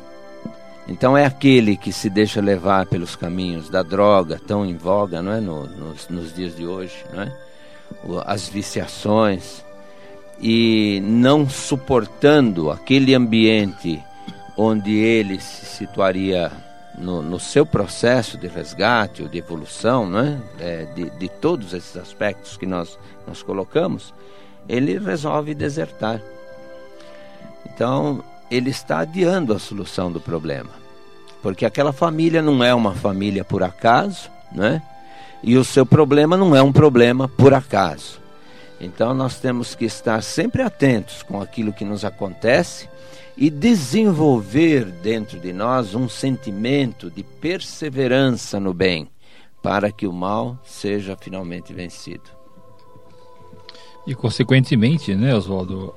Speaker 3: Então é aquele que se deixa levar pelos caminhos da droga, tão em voga não é? No, nos, nos dias de hoje, não é? as viciações, e não suportando aquele ambiente onde ele se situaria no, no seu processo de resgate ou de evolução, não é? é de, de todos esses aspectos que nós, nós colocamos, ele resolve desertar. Então, ele está adiando a solução do problema. Porque aquela família não é uma família por acaso, né? E o seu problema não é um problema por acaso. Então nós temos que estar sempre atentos com aquilo que nos acontece e desenvolver dentro de nós um sentimento de perseverança no bem, para que o mal seja finalmente vencido.
Speaker 5: E consequentemente, né, Oswaldo,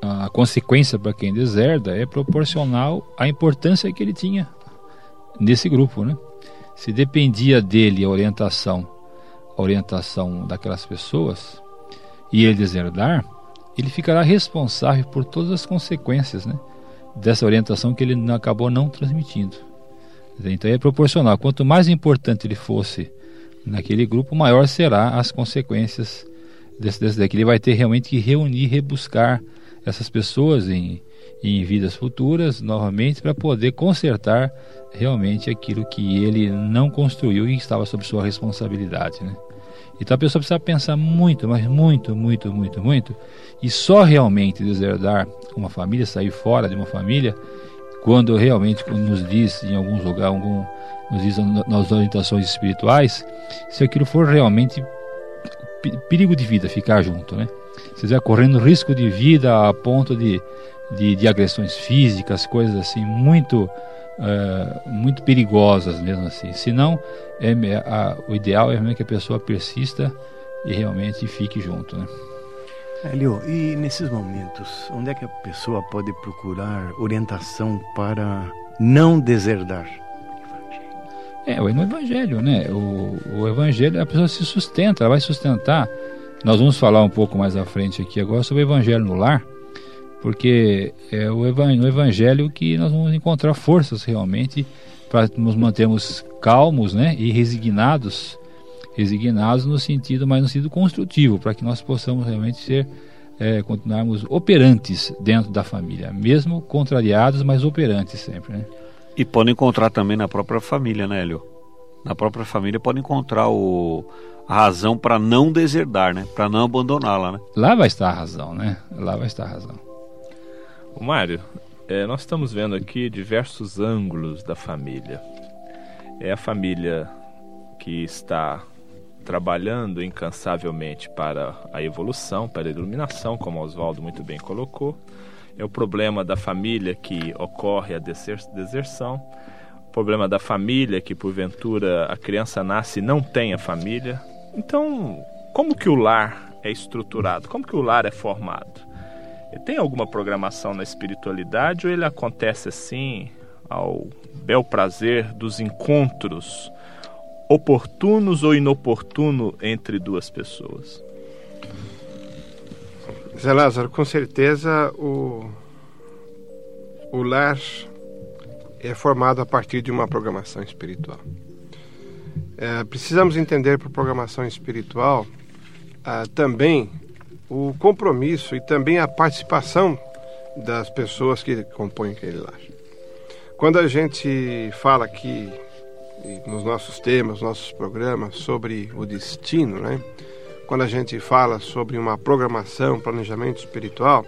Speaker 5: a consequência para quem deserda é proporcional à importância que ele tinha nesse grupo, né? Se dependia dele a orientação, orientação daquelas pessoas e ele deserdar, ele ficará responsável por todas as consequências, né? Dessa orientação que ele acabou não transmitindo. Então é proporcional. Quanto mais importante ele fosse naquele grupo, maior será as consequências desse, desse daqui. Ele vai ter realmente que reunir, rebuscar essas pessoas em, em vidas futuras novamente para poder consertar realmente aquilo que ele não construiu e estava sob sua responsabilidade, né? Então a pessoa precisa pensar muito, mas muito, muito, muito, muito, e só realmente deserdar uma família, sair fora de uma família, quando realmente nos diz em alguns lugares, algum, nos diz nas orientações espirituais, se aquilo for realmente perigo de vida ficar junto, né? Você vai correndo risco de vida a ponto de, de, de agressões físicas, coisas assim muito uh, muito perigosas mesmo assim. Se não, é, a, o ideal é realmente que a pessoa persista e realmente fique junto, né?
Speaker 9: Helio, e nesses momentos, onde é que a pessoa pode procurar orientação para não deserdar?
Speaker 5: É, no Evangelho, né? O, o Evangelho, a pessoa se sustenta, ela vai sustentar. Nós vamos falar um pouco mais à frente aqui agora sobre o Evangelho no lar, porque é o no Evangelho que nós vamos encontrar forças realmente para nos mantermos calmos, né? E resignados, resignados no sentido, mas no sentido construtivo, para que nós possamos realmente ser é, continuarmos operantes dentro da família, mesmo contrariados, mas operantes sempre, né?
Speaker 4: E pode encontrar também na própria família, né, Hélio? Na própria família pode encontrar o, a razão para não deserdar, né? Para não abandoná-la, né?
Speaker 5: Lá vai estar a razão, né? Lá vai estar a razão.
Speaker 2: O Mário, é, nós estamos vendo aqui diversos ângulos da família. É a família que está trabalhando incansavelmente para a evolução, para a iluminação, como Oswaldo muito bem colocou é o problema da família que ocorre a deserção, o problema da família que porventura a criança nasce e não tem a família. Então, como que o lar é estruturado? Como que o lar é formado? Tem alguma programação na espiritualidade ou ele acontece assim ao bel prazer dos encontros oportunos ou inoportunos entre duas pessoas?
Speaker 6: Zé Lázaro, com certeza o, o lar é formado a partir de uma programação espiritual. É, precisamos entender por programação espiritual ah, também o compromisso e também a participação das pessoas que compõem aquele lar. Quando a gente fala aqui nos nossos temas, nossos programas sobre o destino, né? quando a gente fala sobre uma programação, planejamento espiritual,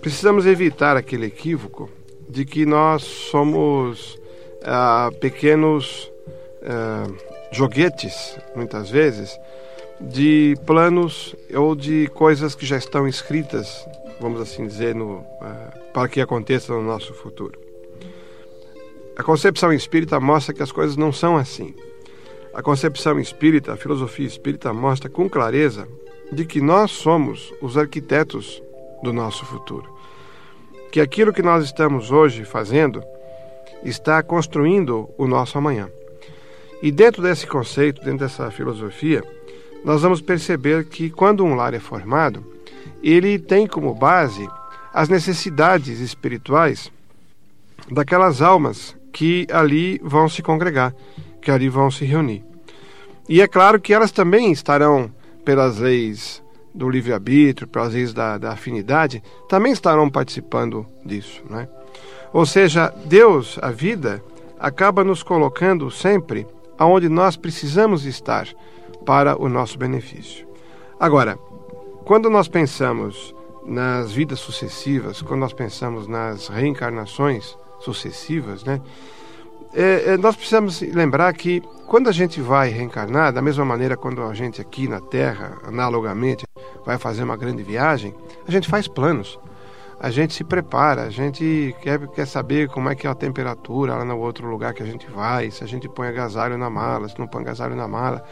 Speaker 6: precisamos evitar aquele equívoco de que nós somos ah, pequenos ah, joguetes, muitas vezes, de planos ou de coisas que já estão escritas, vamos assim dizer, no, uh, para que aconteça no nosso futuro. A concepção espírita mostra que as coisas não são assim. A concepção espírita, a filosofia espírita mostra com clareza de que nós somos os arquitetos do nosso futuro. Que aquilo que nós estamos hoje fazendo está construindo o nosso amanhã. E dentro desse conceito, dentro dessa filosofia, nós vamos perceber que quando um lar é formado, ele tem como base as necessidades espirituais daquelas almas que ali vão se congregar que ali vão se reunir. E é claro que elas também estarão, pelas leis do livre-arbítrio, pelas leis da, da, afinidade, também estarão participando disso. Né? Ou seja, Deus, a vida, acaba nos colocando sempre aonde nós precisamos estar para o nosso benefício. Agora, quando nós pensamos nas vidas sucessivas, quando nós pensamos nas reencarnações sucessivas, né, é, é, nós precisamos lembrar que quando a gente vai reencarnar, da mesma maneira quando a gente aqui na Terra, analogamente, vai fazer uma grande viagem, a gente faz planos. A gente se prepara, a gente quer, quer saber como é que é a temperatura lá no outro lugar que a gente vai, se a gente põe agasalho na mala, se não põe agasalho na mala.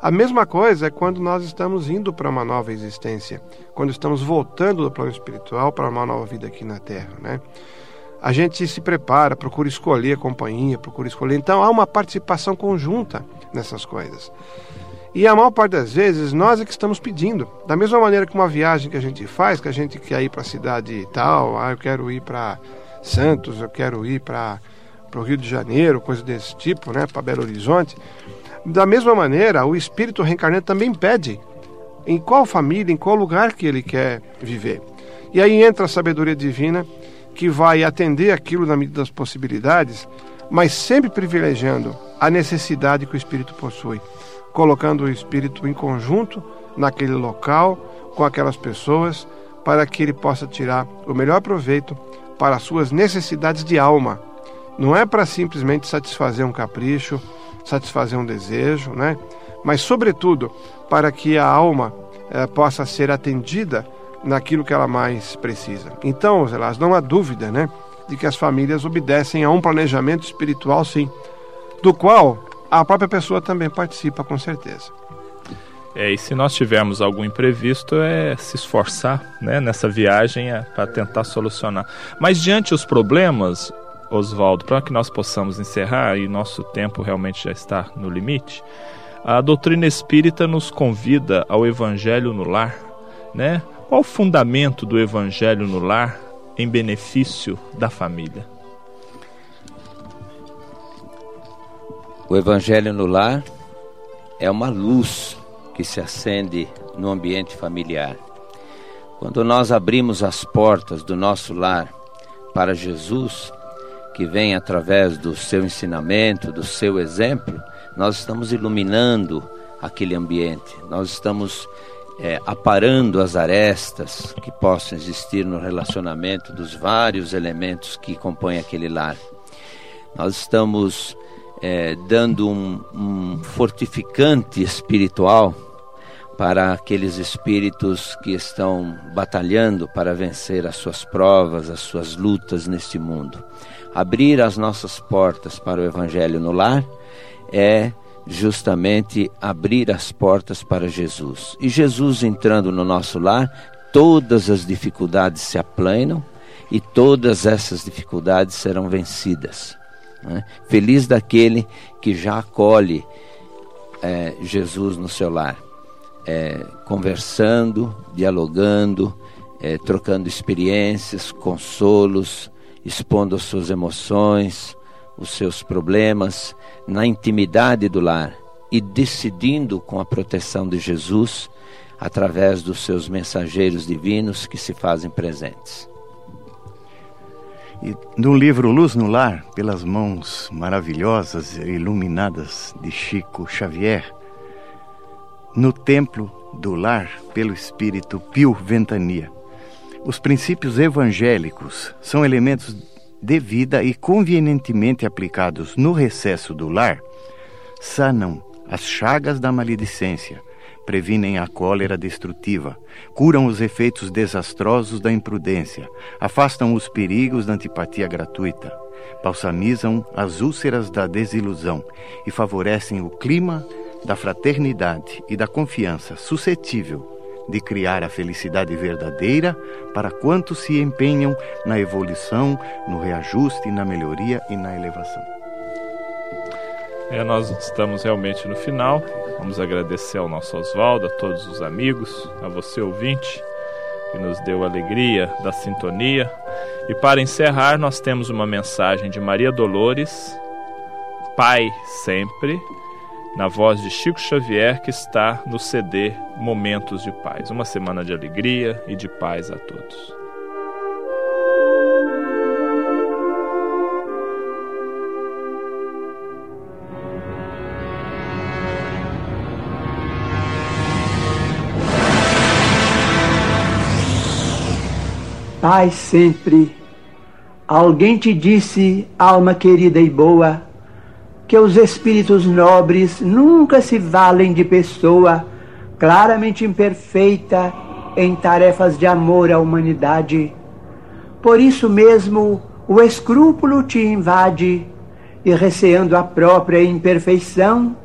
Speaker 6: A mesma coisa é quando nós estamos indo para uma nova existência, quando estamos voltando do plano espiritual para uma nova vida aqui na Terra, né? a gente se prepara, procura escolher a companhia, procura escolher. Então há uma participação conjunta nessas coisas. E a maior parte das vezes nós é que estamos pedindo. Da mesma maneira que uma viagem que a gente faz, que a gente quer ir para a cidade tal, ah, eu quero ir para Santos, eu quero ir para o Rio de Janeiro, coisa desse tipo, né, para Belo Horizonte. Da mesma maneira, o espírito reencarnante também pede em qual família, em qual lugar que ele quer viver. E aí entra a sabedoria divina que vai atender aquilo na medida das possibilidades, mas sempre privilegiando a necessidade que o espírito possui, colocando o espírito em conjunto naquele local, com aquelas pessoas, para que ele possa tirar o melhor proveito para as suas necessidades de alma. Não é para simplesmente satisfazer um capricho, satisfazer um desejo, né? mas, sobretudo, para que a alma eh, possa ser atendida naquilo que ela mais precisa. Então, elas não há dúvida, né, de que as famílias obedecem a um planejamento espiritual, sim, do qual a própria pessoa também participa, com certeza.
Speaker 2: É, e se nós tivermos algum imprevisto, é se esforçar né, nessa viagem é, para tentar solucionar. Mas diante os problemas, Oswaldo, para que nós possamos encerrar, e nosso tempo realmente já está no limite, a doutrina espírita nos convida ao evangelho no lar, né? Qual o fundamento do evangelho no lar em benefício da família?
Speaker 3: O evangelho no lar é uma luz que se acende no ambiente familiar. Quando nós abrimos as portas do nosso lar para Jesus, que vem através do seu ensinamento, do seu exemplo, nós estamos iluminando aquele ambiente, nós estamos é, aparando as arestas que possam existir no relacionamento dos vários elementos que compõem aquele lar. Nós estamos é, dando um, um fortificante espiritual para aqueles espíritos que estão batalhando para vencer as suas provas, as suas lutas neste mundo. Abrir as nossas portas para o Evangelho no lar é justamente abrir as portas para Jesus. E Jesus entrando no nosso lar, todas as dificuldades se aplanam e todas essas dificuldades serão vencidas. Né? Feliz daquele que já acolhe é, Jesus no seu lar, é, conversando, dialogando, é, trocando experiências, consolos, expondo as suas emoções, os seus problemas na intimidade do lar e decidindo com a proteção de Jesus através dos seus mensageiros divinos que se fazem presentes.
Speaker 9: E no livro Luz no Lar, pelas mãos maravilhosas e iluminadas de Chico Xavier, no Templo do Lar, pelo Espírito Pio Ventania, os princípios evangélicos são elementos devida e convenientemente aplicados no recesso do lar, sanam as chagas da maledicência, previnem a cólera destrutiva, curam os efeitos desastrosos da imprudência, afastam os perigos da antipatia gratuita, balsamizam as úlceras da desilusão e favorecem o clima da fraternidade e da confiança suscetível de criar a felicidade verdadeira para quantos se empenham na evolução, no reajuste, na melhoria e na elevação.
Speaker 2: É, nós estamos realmente no final. Vamos agradecer ao nosso Oswaldo, a todos os amigos, a você ouvinte, que nos deu alegria da sintonia. E para encerrar, nós temos uma mensagem de Maria Dolores, Pai sempre, na voz de Chico Xavier, que está no CD Momentos de Paz. Uma semana de alegria e de paz a todos.
Speaker 10: Pai sempre, alguém te disse, alma querida e boa, que os espíritos nobres nunca se valem de pessoa claramente imperfeita em tarefas de amor à humanidade. Por isso mesmo o escrúpulo te invade e, receando a própria imperfeição,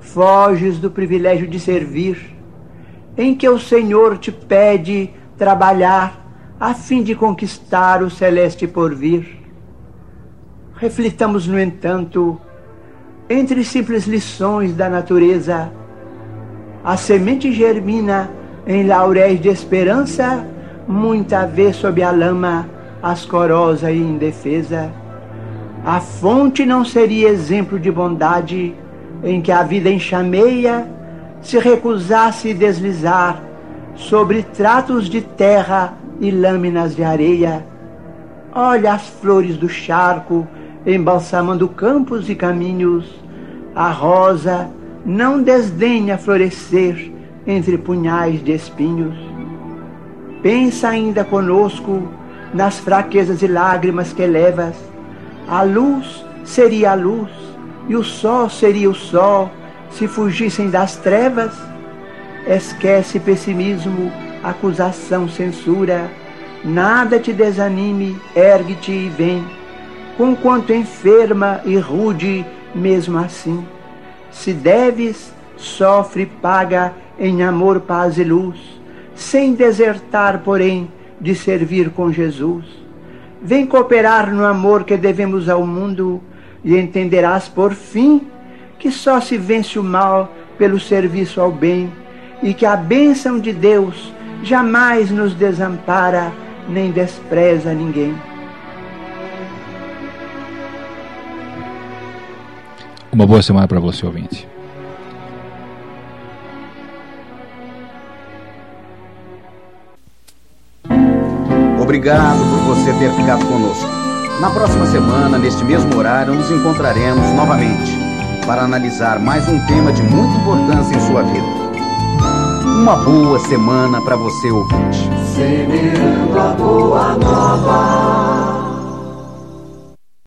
Speaker 10: foges do privilégio de servir, em que o Senhor te pede trabalhar a fim de conquistar o celeste porvir. Reflitamos, no entanto, entre simples lições da natureza, a semente germina em lauréis de esperança, muita vez sob a lama, ascorosa e indefesa. A fonte não seria exemplo de bondade em que a vida enxameia se recusasse deslizar sobre tratos de terra e lâminas de areia. Olha as flores do charco embalsamando campos e caminhos. A rosa não desdenha florescer entre punhais de espinhos. Pensa ainda conosco nas fraquezas e lágrimas que levas. A luz seria a luz e o sol seria o sol se fugissem das trevas. Esquece pessimismo acusação, censura. Nada te desanime, ergue-te e vem, conquanto enferma e rude, mesmo assim. Se deves, sofre, paga em amor, paz e luz, sem desertar, porém, de servir com Jesus. Vem cooperar no amor que devemos ao mundo e entenderás por fim que só se vence o mal pelo serviço ao bem e que a bênção de Deus jamais nos desampara nem despreza ninguém.
Speaker 5: Uma boa semana para você, ouvinte.
Speaker 1: Obrigado por você ter ficado conosco. Na próxima semana, neste mesmo horário, nos encontraremos novamente para analisar mais um tema de muita importância em sua vida. Uma boa semana para você ouvinte.
Speaker 7: Semeando a boa nova.